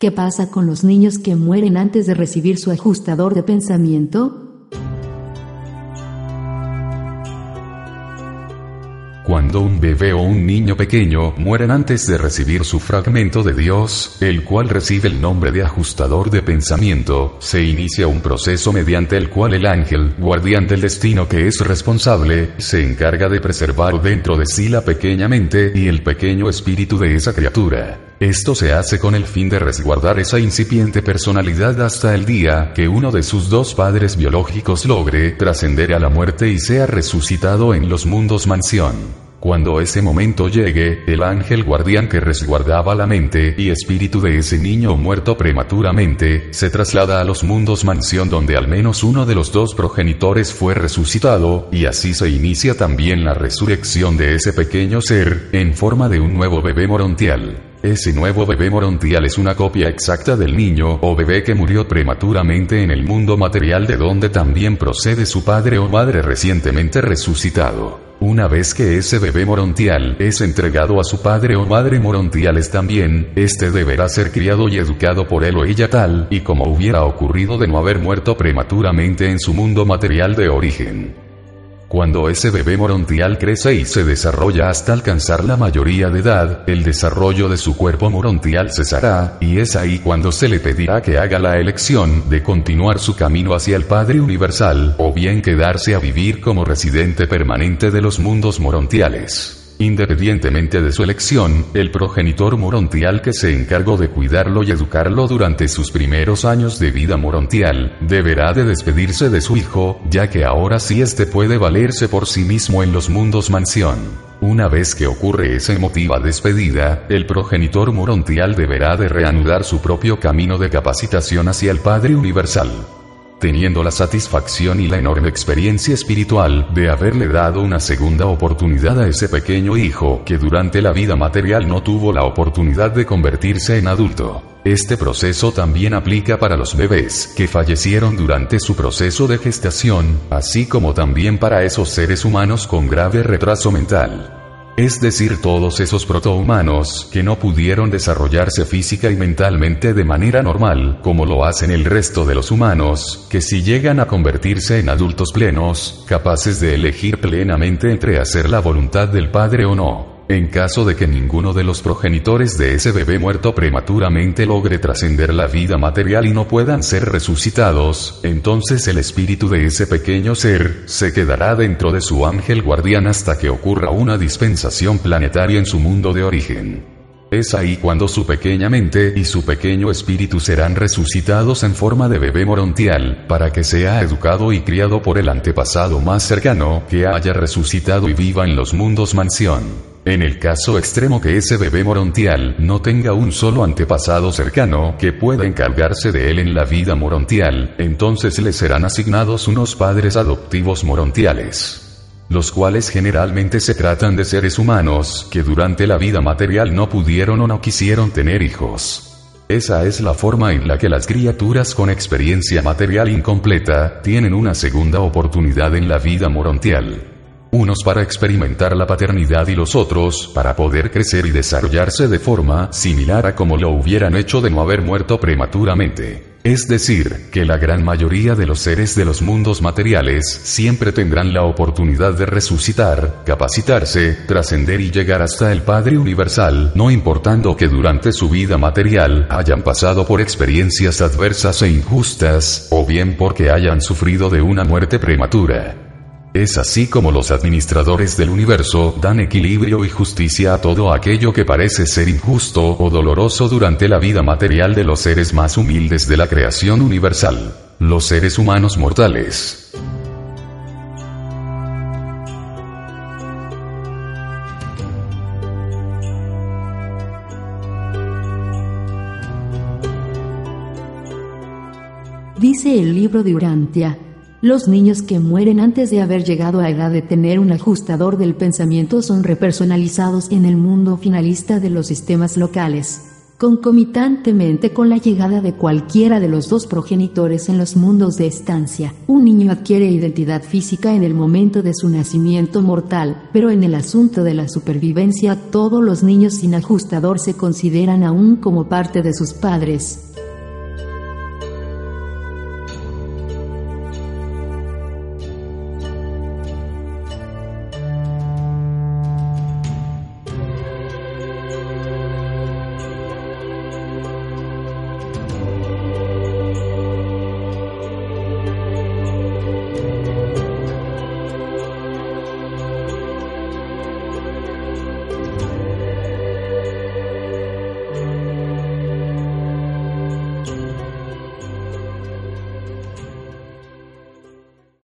¿Qué pasa con los niños que mueren antes de recibir su ajustador de pensamiento? Cuando un bebé o un niño pequeño mueren antes de recibir su fragmento de Dios, el cual recibe el nombre de ajustador de pensamiento, se inicia un proceso mediante el cual el ángel, guardián del destino que es responsable, se encarga de preservar dentro de sí la pequeña mente y el pequeño espíritu de esa criatura. Esto se hace con el fin de resguardar esa incipiente personalidad hasta el día que uno de sus dos padres biológicos logre trascender a la muerte y sea resucitado en los mundos mansión. Cuando ese momento llegue, el ángel guardián que resguardaba la mente y espíritu de ese niño muerto prematuramente, se traslada a los mundos mansión donde al menos uno de los dos progenitores fue resucitado, y así se inicia también la resurrección de ese pequeño ser, en forma de un nuevo bebé morontial. Ese nuevo bebé morontial es una copia exacta del niño o bebé que murió prematuramente en el mundo material de donde también procede su padre o madre recientemente resucitado. Una vez que ese bebé morontial es entregado a su padre o madre morontiales también, este deberá ser criado y educado por él o ella tal y como hubiera ocurrido de no haber muerto prematuramente en su mundo material de origen. Cuando ese bebé morontial crece y se desarrolla hasta alcanzar la mayoría de edad, el desarrollo de su cuerpo morontial cesará, y es ahí cuando se le pedirá que haga la elección de continuar su camino hacia el Padre Universal, o bien quedarse a vivir como residente permanente de los mundos morontiales. Independientemente de su elección, el progenitor morontial que se encargó de cuidarlo y educarlo durante sus primeros años de vida morontial, deberá de despedirse de su hijo, ya que ahora sí éste puede valerse por sí mismo en los mundos mansión. Una vez que ocurre esa emotiva despedida, el progenitor morontial deberá de reanudar su propio camino de capacitación hacia el Padre Universal teniendo la satisfacción y la enorme experiencia espiritual de haberle dado una segunda oportunidad a ese pequeño hijo que durante la vida material no tuvo la oportunidad de convertirse en adulto. Este proceso también aplica para los bebés que fallecieron durante su proceso de gestación, así como también para esos seres humanos con grave retraso mental. Es decir, todos esos protohumanos que no pudieron desarrollarse física y mentalmente de manera normal, como lo hacen el resto de los humanos, que si llegan a convertirse en adultos plenos, capaces de elegir plenamente entre hacer la voluntad del Padre o no. En caso de que ninguno de los progenitores de ese bebé muerto prematuramente logre trascender la vida material y no puedan ser resucitados, entonces el espíritu de ese pequeño ser se quedará dentro de su ángel guardián hasta que ocurra una dispensación planetaria en su mundo de origen. Es ahí cuando su pequeña mente y su pequeño espíritu serán resucitados en forma de bebé morontial, para que sea educado y criado por el antepasado más cercano que haya resucitado y viva en los mundos mansión. En el caso extremo que ese bebé morontial no tenga un solo antepasado cercano que pueda encargarse de él en la vida morontial, entonces le serán asignados unos padres adoptivos morontiales los cuales generalmente se tratan de seres humanos que durante la vida material no pudieron o no quisieron tener hijos. Esa es la forma en la que las criaturas con experiencia material incompleta tienen una segunda oportunidad en la vida morontial unos para experimentar la paternidad y los otros para poder crecer y desarrollarse de forma similar a como lo hubieran hecho de no haber muerto prematuramente. Es decir, que la gran mayoría de los seres de los mundos materiales siempre tendrán la oportunidad de resucitar, capacitarse, trascender y llegar hasta el Padre Universal, no importando que durante su vida material hayan pasado por experiencias adversas e injustas, o bien porque hayan sufrido de una muerte prematura. Es así como los administradores del universo dan equilibrio y justicia a todo aquello que parece ser injusto o doloroso durante la vida material de los seres más humildes de la creación universal, los seres humanos mortales. Dice el libro de Urantia los niños que mueren antes de haber llegado a edad de tener un ajustador del pensamiento son repersonalizados en el mundo finalista de los sistemas locales. Concomitantemente con la llegada de cualquiera de los dos progenitores en los mundos de estancia, un niño adquiere identidad física en el momento de su nacimiento mortal, pero en el asunto de la supervivencia todos los niños sin ajustador se consideran aún como parte de sus padres.